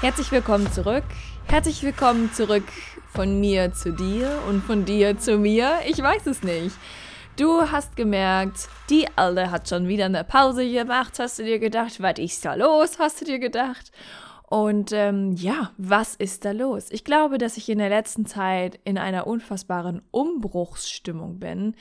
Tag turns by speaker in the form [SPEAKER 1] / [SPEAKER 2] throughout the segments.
[SPEAKER 1] Herzlich willkommen zurück. Herzlich willkommen zurück von mir zu dir und von dir zu mir. Ich weiß es nicht. Du hast gemerkt, die Alte hat schon wieder eine Pause gemacht, hast du dir gedacht. Was ist da los, hast du dir gedacht. Und ähm, ja, was ist da los? Ich glaube, dass ich in der letzten Zeit in einer unfassbaren Umbruchsstimmung bin,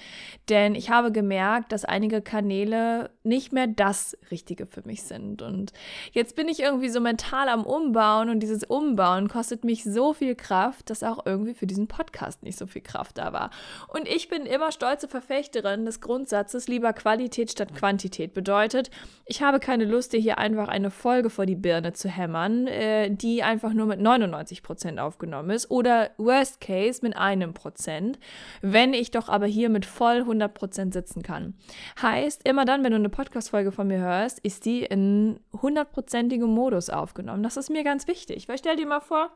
[SPEAKER 1] denn ich habe gemerkt, dass einige Kanäle nicht mehr das Richtige für mich sind. Und jetzt bin ich irgendwie so mental am Umbauen und dieses Umbauen kostet mich so viel Kraft, dass auch irgendwie für diesen Podcast nicht so viel Kraft da war. Und ich bin immer stolze Verfechterin des Grundsatzes, lieber Qualität statt Quantität. Bedeutet, ich habe keine Lust, dir hier einfach eine Folge vor die Birne zu hämmern äh, die einfach nur mit 99 Prozent aufgenommen ist oder Worst Case mit einem Prozent, wenn ich doch aber hier mit voll 100 Prozent sitzen kann. Heißt, immer dann, wenn du eine Podcast-Folge von mir hörst, ist die in 100%igem Modus aufgenommen. Das ist mir ganz wichtig, weil stell dir mal vor,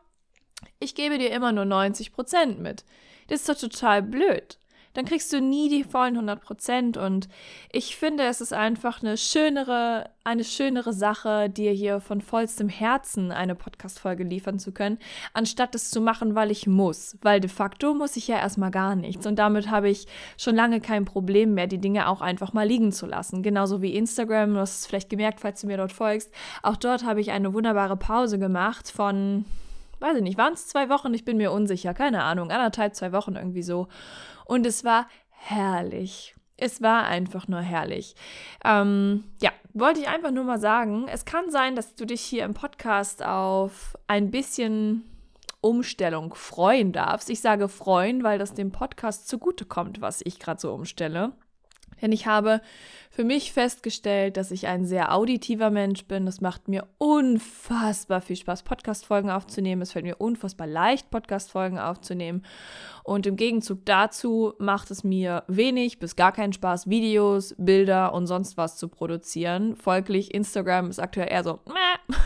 [SPEAKER 1] ich gebe dir immer nur 90 Prozent mit. Das ist doch total blöd dann kriegst du nie die vollen 100 Prozent. Und ich finde, es ist einfach eine schönere, eine schönere Sache, dir hier von vollstem Herzen eine Podcast-Folge liefern zu können, anstatt es zu machen, weil ich muss. Weil de facto muss ich ja erstmal gar nichts. Und damit habe ich schon lange kein Problem mehr, die Dinge auch einfach mal liegen zu lassen. Genauso wie Instagram, du hast es vielleicht gemerkt, falls du mir dort folgst. Auch dort habe ich eine wunderbare Pause gemacht von weiß ich nicht, waren es zwei Wochen? Ich bin mir unsicher, keine Ahnung, anderthalb, zwei Wochen irgendwie so. Und es war herrlich. Es war einfach nur herrlich. Ähm, ja, wollte ich einfach nur mal sagen. Es kann sein, dass du dich hier im Podcast auf ein bisschen Umstellung freuen darfst. Ich sage freuen, weil das dem Podcast zugutekommt, was ich gerade so umstelle. Denn ich habe für mich festgestellt, dass ich ein sehr auditiver Mensch bin. Es macht mir unfassbar viel Spaß, Podcast-Folgen aufzunehmen. Es fällt mir unfassbar leicht, Podcast-Folgen aufzunehmen. Und im Gegenzug dazu macht es mir wenig bis gar keinen Spaß, Videos, Bilder und sonst was zu produzieren. Folglich, Instagram ist aktuell eher so, Mäh.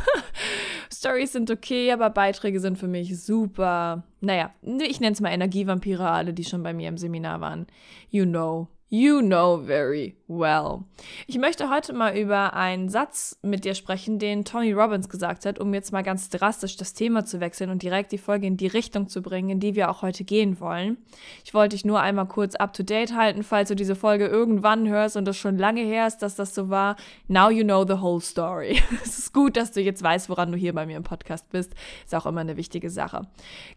[SPEAKER 1] Stories sind okay, aber Beiträge sind für mich super. Naja, ich nenne es mal Energievampire, alle, die schon bei mir im Seminar waren. You know. You know very well. Ich möchte heute mal über einen Satz mit dir sprechen, den Tony Robbins gesagt hat, um jetzt mal ganz drastisch das Thema zu wechseln und direkt die Folge in die Richtung zu bringen, in die wir auch heute gehen wollen. Ich wollte dich nur einmal kurz up to date halten, falls du diese Folge irgendwann hörst und das schon lange her ist, dass das so war. Now you know the whole story. es ist gut, dass du jetzt weißt, woran du hier bei mir im Podcast bist. Ist auch immer eine wichtige Sache.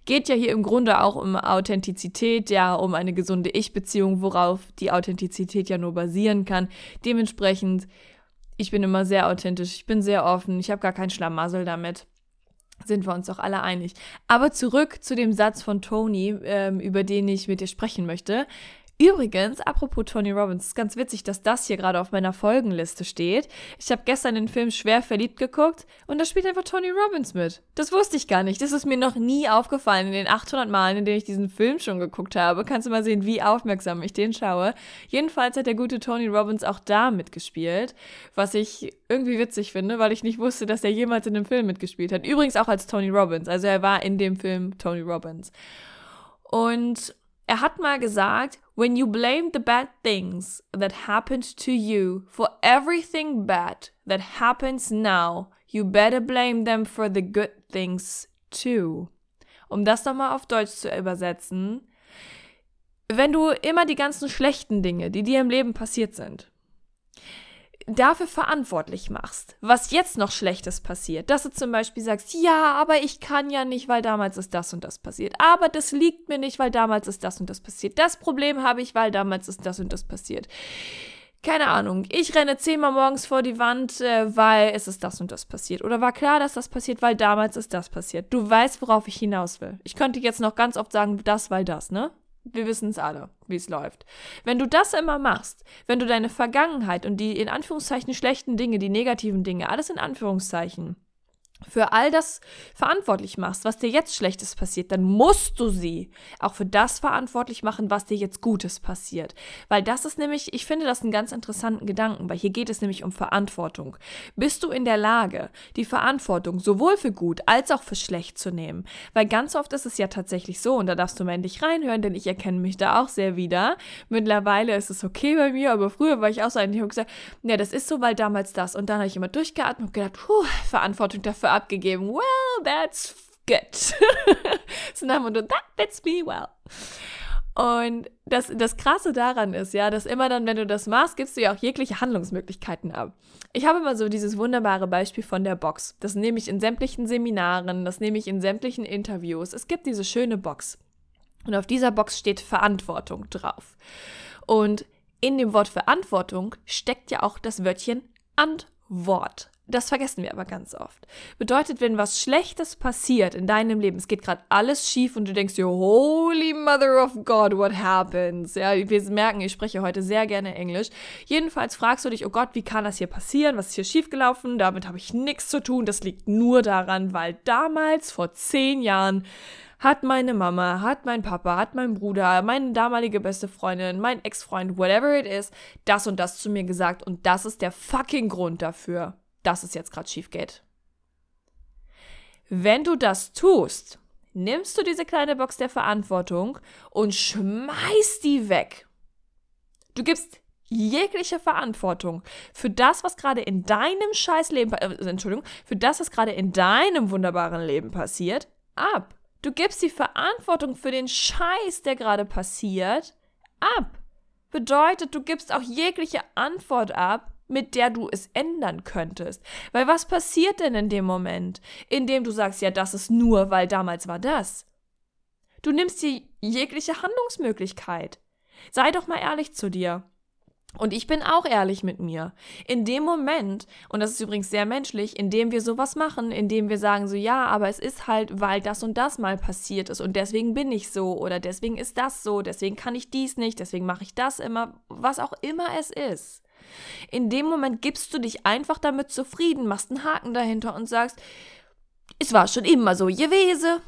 [SPEAKER 1] Geht ja hier im Grunde auch um Authentizität, ja, um eine gesunde Ich-Beziehung, worauf die Authentizität ja nur basieren kann. Dementsprechend, ich bin immer sehr authentisch, ich bin sehr offen, ich habe gar keinen Schlamassel damit. Sind wir uns doch alle einig. Aber zurück zu dem Satz von Tony, ähm, über den ich mit dir sprechen möchte. Übrigens, apropos Tony Robbins, ist ganz witzig, dass das hier gerade auf meiner Folgenliste steht. Ich habe gestern den Film Schwer verliebt geguckt und da spielt einfach Tony Robbins mit. Das wusste ich gar nicht. Das ist mir noch nie aufgefallen in den 800 Malen, in denen ich diesen Film schon geguckt habe. Kannst du mal sehen, wie aufmerksam ich den schaue. Jedenfalls hat der gute Tony Robbins auch da mitgespielt, was ich irgendwie witzig finde, weil ich nicht wusste, dass er jemals in dem Film mitgespielt hat. Übrigens auch als Tony Robbins. Also er war in dem Film Tony Robbins. Und er hat mal gesagt, when you blame the bad things that happened to you for everything bad that happens now, you better blame them for the good things too. Um das nochmal auf Deutsch zu übersetzen, wenn du immer die ganzen schlechten Dinge, die dir im Leben passiert sind, dafür verantwortlich machst, was jetzt noch Schlechtes passiert, dass du zum Beispiel sagst, ja, aber ich kann ja nicht, weil damals ist das und das passiert, aber das liegt mir nicht, weil damals ist das und das passiert, das Problem habe ich, weil damals ist das und das passiert. Keine Ahnung, ich renne zehnmal morgens vor die Wand, äh, weil es ist das und das passiert. Oder war klar, dass das passiert, weil damals ist das passiert. Du weißt, worauf ich hinaus will. Ich könnte jetzt noch ganz oft sagen, das, weil das, ne? Wir wissen es alle, wie es läuft. Wenn du das immer machst, wenn du deine Vergangenheit und die in Anführungszeichen schlechten Dinge, die negativen Dinge, alles in Anführungszeichen, für all das verantwortlich machst, was dir jetzt Schlechtes passiert, dann musst du sie auch für das verantwortlich machen, was dir jetzt Gutes passiert. Weil das ist nämlich, ich finde das einen ganz interessanten Gedanken, weil hier geht es nämlich um Verantwortung. Bist du in der Lage, die Verantwortung sowohl für gut als auch für schlecht zu nehmen? Weil ganz oft ist es ja tatsächlich so, und da darfst du mal endlich reinhören, denn ich erkenne mich da auch sehr wieder. Mittlerweile ist es okay bei mir, aber früher war ich auch so ein, ich habe gesagt, ja, das ist so, weil damals das. Und dann habe ich immer durchgeatmet und gedacht, puh, Verantwortung dafür abgegeben. Well, that's good. so nach dem Motto, that fits me well. Und das, das Krasse daran ist ja, dass immer dann, wenn du das machst, gibst du ja auch jegliche Handlungsmöglichkeiten ab. Ich habe immer so dieses wunderbare Beispiel von der Box. Das nehme ich in sämtlichen Seminaren, das nehme ich in sämtlichen Interviews. Es gibt diese schöne Box. Und auf dieser Box steht Verantwortung drauf. Und in dem Wort Verantwortung steckt ja auch das Wörtchen Antwort. Das vergessen wir aber ganz oft. Bedeutet, wenn was Schlechtes passiert in deinem Leben, es geht gerade alles schief und du denkst dir, Holy Mother of God, what happens? Ja, wir merken, ich spreche heute sehr gerne Englisch. Jedenfalls fragst du dich, oh Gott, wie kann das hier passieren? Was ist hier schiefgelaufen? Damit habe ich nichts zu tun. Das liegt nur daran, weil damals, vor zehn Jahren, hat meine Mama, hat mein Papa, hat mein Bruder, meine damalige beste Freundin, mein Ex-Freund, whatever it is, das und das zu mir gesagt und das ist der fucking Grund dafür dass es jetzt gerade schief geht. Wenn du das tust, nimmst du diese kleine Box der Verantwortung und schmeißt die weg. Du gibst jegliche Verantwortung für das, was gerade in deinem Scheißleben, äh, Entschuldigung, für das, was gerade in deinem wunderbaren Leben passiert, ab. Du gibst die Verantwortung für den Scheiß, der gerade passiert, ab. Bedeutet, du gibst auch jegliche Antwort ab mit der du es ändern könntest. Weil was passiert denn in dem Moment, in dem du sagst, ja, das ist nur, weil damals war das? Du nimmst dir jegliche Handlungsmöglichkeit. Sei doch mal ehrlich zu dir. Und ich bin auch ehrlich mit mir. In dem Moment, und das ist übrigens sehr menschlich, in dem wir sowas machen, in dem wir sagen so, ja, aber es ist halt, weil das und das mal passiert ist und deswegen bin ich so oder deswegen ist das so, deswegen kann ich dies nicht, deswegen mache ich das immer, was auch immer es ist. In dem Moment gibst du dich einfach damit zufrieden, machst einen Haken dahinter und sagst, es war schon immer so gewesen,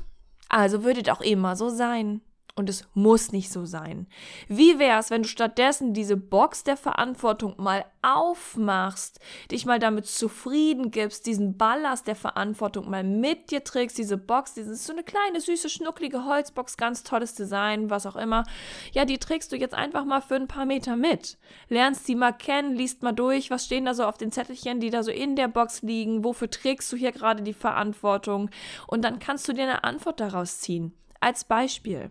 [SPEAKER 1] also würde es auch immer so sein. Und es muss nicht so sein. Wie wäre es, wenn du stattdessen diese Box der Verantwortung mal aufmachst, dich mal damit zufrieden gibst, diesen Ballast der Verantwortung mal mit dir trägst, diese Box, diese so eine kleine, süße, schnucklige Holzbox, ganz tolles Design, was auch immer. Ja, die trägst du jetzt einfach mal für ein paar Meter mit. Lernst sie mal kennen, liest mal durch, was stehen da so auf den Zettelchen, die da so in der Box liegen, wofür trägst du hier gerade die Verantwortung? Und dann kannst du dir eine Antwort daraus ziehen. Als Beispiel.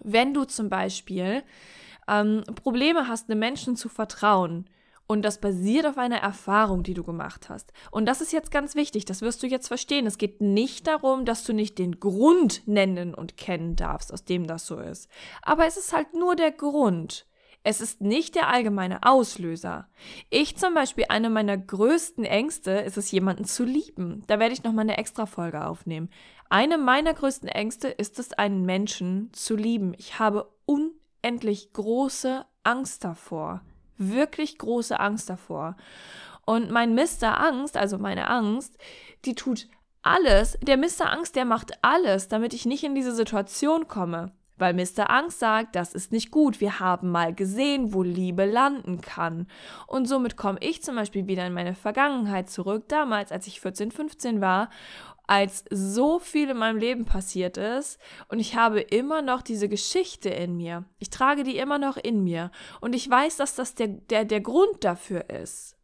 [SPEAKER 1] Wenn du zum Beispiel ähm, Probleme hast, einem Menschen zu vertrauen, und das basiert auf einer Erfahrung, die du gemacht hast. Und das ist jetzt ganz wichtig, das wirst du jetzt verstehen. Es geht nicht darum, dass du nicht den Grund nennen und kennen darfst, aus dem das so ist. Aber es ist halt nur der Grund. Es ist nicht der allgemeine Auslöser. Ich zum Beispiel, eine meiner größten Ängste ist es, jemanden zu lieben. Da werde ich nochmal eine extra Folge aufnehmen. Eine meiner größten Ängste ist es, einen Menschen zu lieben. Ich habe unendlich große Angst davor. Wirklich große Angst davor. Und mein Mr. Angst, also meine Angst, die tut alles, der Mr. Angst, der macht alles, damit ich nicht in diese Situation komme. Weil Mr. Angst sagt, das ist nicht gut, wir haben mal gesehen, wo Liebe landen kann. Und somit komme ich zum Beispiel wieder in meine Vergangenheit zurück, damals, als ich 14, 15 war, als so viel in meinem Leben passiert ist und ich habe immer noch diese Geschichte in mir. Ich trage die immer noch in mir und ich weiß, dass das der, der, der Grund dafür ist.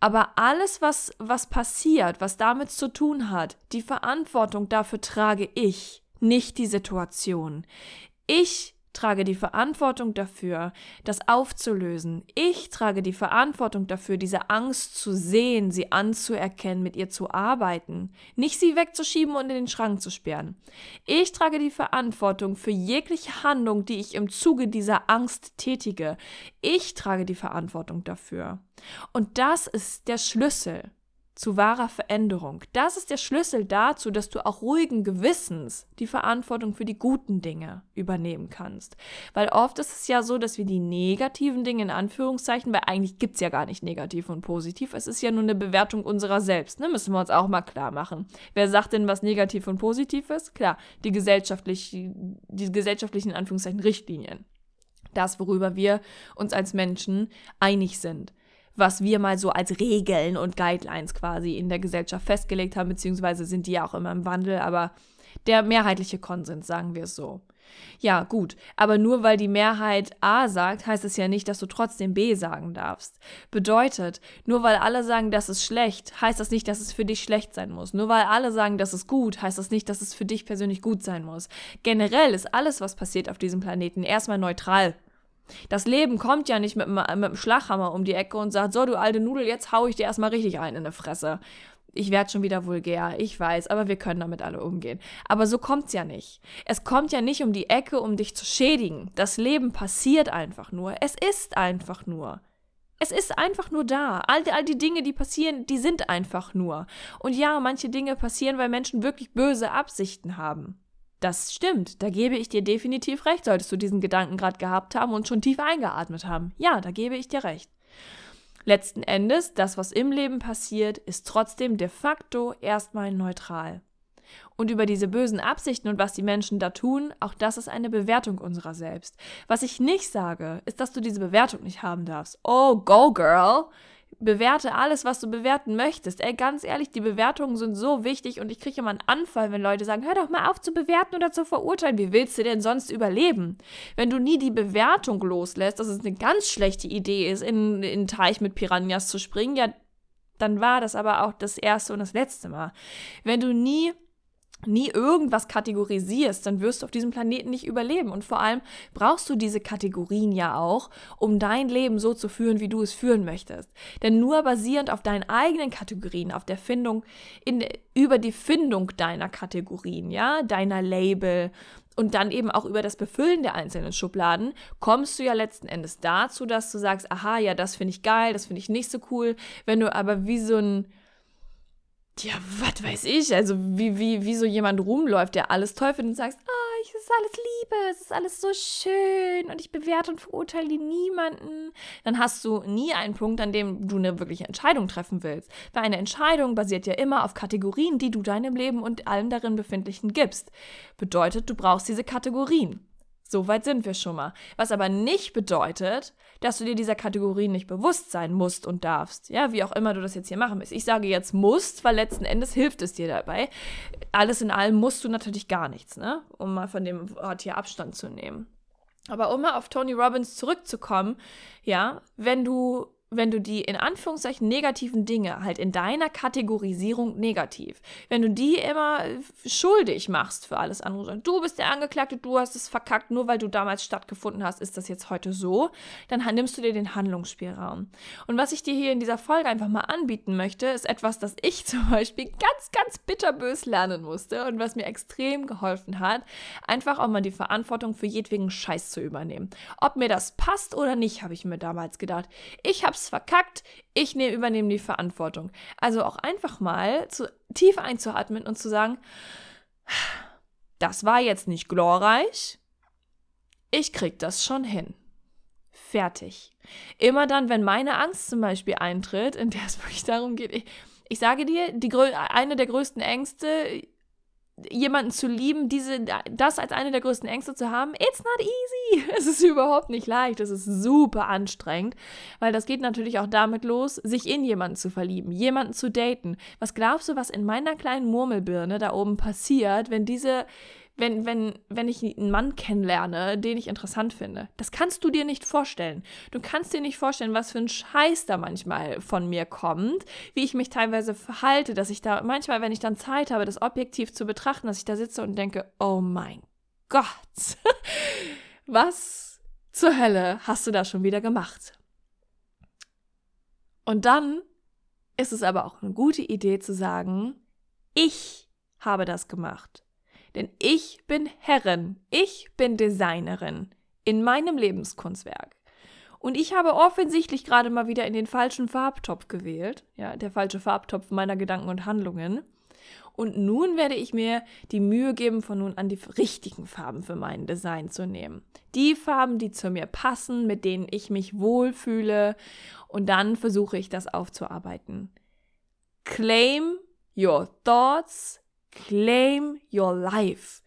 [SPEAKER 1] Aber alles, was, was passiert, was damit zu tun hat, die Verantwortung dafür trage ich nicht die Situation. Ich trage die Verantwortung dafür, das aufzulösen. Ich trage die Verantwortung dafür, diese Angst zu sehen, sie anzuerkennen, mit ihr zu arbeiten, nicht sie wegzuschieben und in den Schrank zu sperren. Ich trage die Verantwortung für jegliche Handlung, die ich im Zuge dieser Angst tätige. Ich trage die Verantwortung dafür. Und das ist der Schlüssel. Zu wahrer Veränderung. Das ist der Schlüssel dazu, dass du auch ruhigen Gewissens die Verantwortung für die guten Dinge übernehmen kannst. Weil oft ist es ja so, dass wir die negativen Dinge in Anführungszeichen, weil eigentlich gibt es ja gar nicht negativ und positiv, es ist ja nur eine Bewertung unserer selbst, ne? müssen wir uns auch mal klar machen. Wer sagt denn, was negativ und positiv ist? Klar, die, gesellschaftlich, die gesellschaftlichen in Anführungszeichen Richtlinien. Das, worüber wir uns als Menschen einig sind was wir mal so als Regeln und Guidelines quasi in der Gesellschaft festgelegt haben, beziehungsweise sind die ja auch immer im Wandel, aber der mehrheitliche Konsens, sagen wir es so. Ja, gut, aber nur weil die Mehrheit A sagt, heißt es ja nicht, dass du trotzdem B sagen darfst. Bedeutet, nur weil alle sagen, das ist schlecht, heißt das nicht, dass es für dich schlecht sein muss. Nur weil alle sagen, das ist gut, heißt das nicht, dass es für dich persönlich gut sein muss. Generell ist alles, was passiert auf diesem Planeten, erstmal neutral. Das Leben kommt ja nicht mit, mit einem Schlaghammer um die Ecke und sagt, so du alte Nudel, jetzt hau ich dir erstmal richtig ein in die Fresse. Ich werde schon wieder vulgär, ich weiß, aber wir können damit alle umgehen. Aber so kommt's ja nicht. Es kommt ja nicht um die Ecke, um dich zu schädigen. Das Leben passiert einfach nur. Es ist einfach nur. Es ist einfach nur da. All, all die Dinge, die passieren, die sind einfach nur. Und ja, manche Dinge passieren, weil Menschen wirklich böse Absichten haben. Das stimmt, da gebe ich dir definitiv recht, solltest du diesen Gedanken gerade gehabt haben und schon tief eingeatmet haben. Ja, da gebe ich dir recht. Letzten Endes, das, was im Leben passiert, ist trotzdem de facto erstmal neutral. Und über diese bösen Absichten und was die Menschen da tun, auch das ist eine Bewertung unserer selbst. Was ich nicht sage, ist, dass du diese Bewertung nicht haben darfst. Oh, go, girl! Bewerte alles, was du bewerten möchtest. Ey, ganz ehrlich, die Bewertungen sind so wichtig und ich kriege immer einen Anfall, wenn Leute sagen, hör doch mal auf zu bewerten oder zu verurteilen. Wie willst du denn sonst überleben? Wenn du nie die Bewertung loslässt, dass es eine ganz schlechte Idee ist, in, in einen Teich mit Piranhas zu springen, ja, dann war das aber auch das erste und das letzte Mal. Wenn du nie nie irgendwas kategorisierst, dann wirst du auf diesem Planeten nicht überleben. Und vor allem brauchst du diese Kategorien ja auch, um dein Leben so zu führen, wie du es führen möchtest. Denn nur basierend auf deinen eigenen Kategorien, auf der Findung, in, über die Findung deiner Kategorien, ja, deiner Label und dann eben auch über das Befüllen der einzelnen Schubladen, kommst du ja letzten Endes dazu, dass du sagst, aha, ja, das finde ich geil, das finde ich nicht so cool. Wenn du aber wie so ein ja, was weiß ich, also wie, wie, wie so jemand rumläuft, der alles toll findet und sagst, ah, es ist alles Liebe, es ist alles so schön und ich bewerte und verurteile niemanden, dann hast du nie einen Punkt, an dem du eine wirkliche Entscheidung treffen willst. Weil eine Entscheidung basiert ja immer auf Kategorien, die du deinem Leben und allen darin Befindlichen gibst. Bedeutet, du brauchst diese Kategorien. So weit sind wir schon mal. Was aber nicht bedeutet, dass du dir dieser Kategorie nicht bewusst sein musst und darfst. Ja, wie auch immer du das jetzt hier machen willst. Ich sage jetzt musst, weil letzten Endes hilft es dir dabei. Alles in allem musst du natürlich gar nichts, ne? Um mal von dem Wort hier Abstand zu nehmen. Aber um mal auf Tony Robbins zurückzukommen, ja, wenn du wenn du die in Anführungszeichen negativen Dinge halt in deiner Kategorisierung negativ, wenn du die immer schuldig machst für alles andere, du bist der Angeklagte, du hast es verkackt, nur weil du damals stattgefunden hast, ist das jetzt heute so, dann nimmst du dir den Handlungsspielraum. Und was ich dir hier in dieser Folge einfach mal anbieten möchte, ist etwas, das ich zum Beispiel ganz, ganz bitterbös lernen musste und was mir extrem geholfen hat, einfach auch mal die Verantwortung für jedwegen Scheiß zu übernehmen. Ob mir das passt oder nicht, habe ich mir damals gedacht. Ich habe hab's verkackt, ich nehm, übernehme die Verantwortung. Also auch einfach mal zu, tief einzuatmen und zu sagen, das war jetzt nicht glorreich, ich krieg das schon hin. Fertig. Immer dann, wenn meine Angst zum Beispiel eintritt, in der es wirklich darum geht, ich, ich sage dir, die, eine der größten Ängste jemanden zu lieben, diese, das als eine der größten Ängste zu haben, it's not easy. Es ist überhaupt nicht leicht. Es ist super anstrengend, weil das geht natürlich auch damit los, sich in jemanden zu verlieben, jemanden zu daten. Was glaubst du, was in meiner kleinen Murmelbirne da oben passiert, wenn diese wenn, wenn, wenn ich einen Mann kennenlerne, den ich interessant finde. Das kannst du dir nicht vorstellen. Du kannst dir nicht vorstellen, was für ein Scheiß da manchmal von mir kommt, wie ich mich teilweise verhalte, dass ich da manchmal, wenn ich dann Zeit habe, das objektiv zu betrachten, dass ich da sitze und denke, oh mein Gott, was zur Hölle hast du da schon wieder gemacht? Und dann ist es aber auch eine gute Idee zu sagen, ich habe das gemacht. Denn ich bin Herrin, ich bin Designerin in meinem Lebenskunstwerk. Und ich habe offensichtlich gerade mal wieder in den falschen Farbtopf gewählt. Ja, der falsche Farbtopf meiner Gedanken und Handlungen. Und nun werde ich mir die Mühe geben, von nun an die richtigen Farben für mein Design zu nehmen. Die Farben, die zu mir passen, mit denen ich mich wohlfühle. Und dann versuche ich das aufzuarbeiten. Claim your thoughts, claim your life.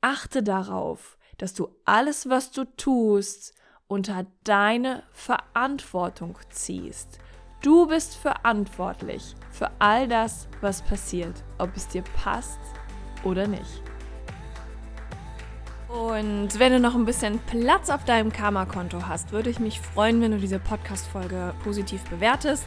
[SPEAKER 1] Achte darauf, dass du alles, was du tust, unter deine Verantwortung ziehst. Du bist verantwortlich für all das, was passiert, ob es dir passt oder nicht. Und wenn du noch ein bisschen Platz auf deinem Karma-Konto hast, würde ich mich freuen, wenn du diese Podcast-Folge positiv bewertest.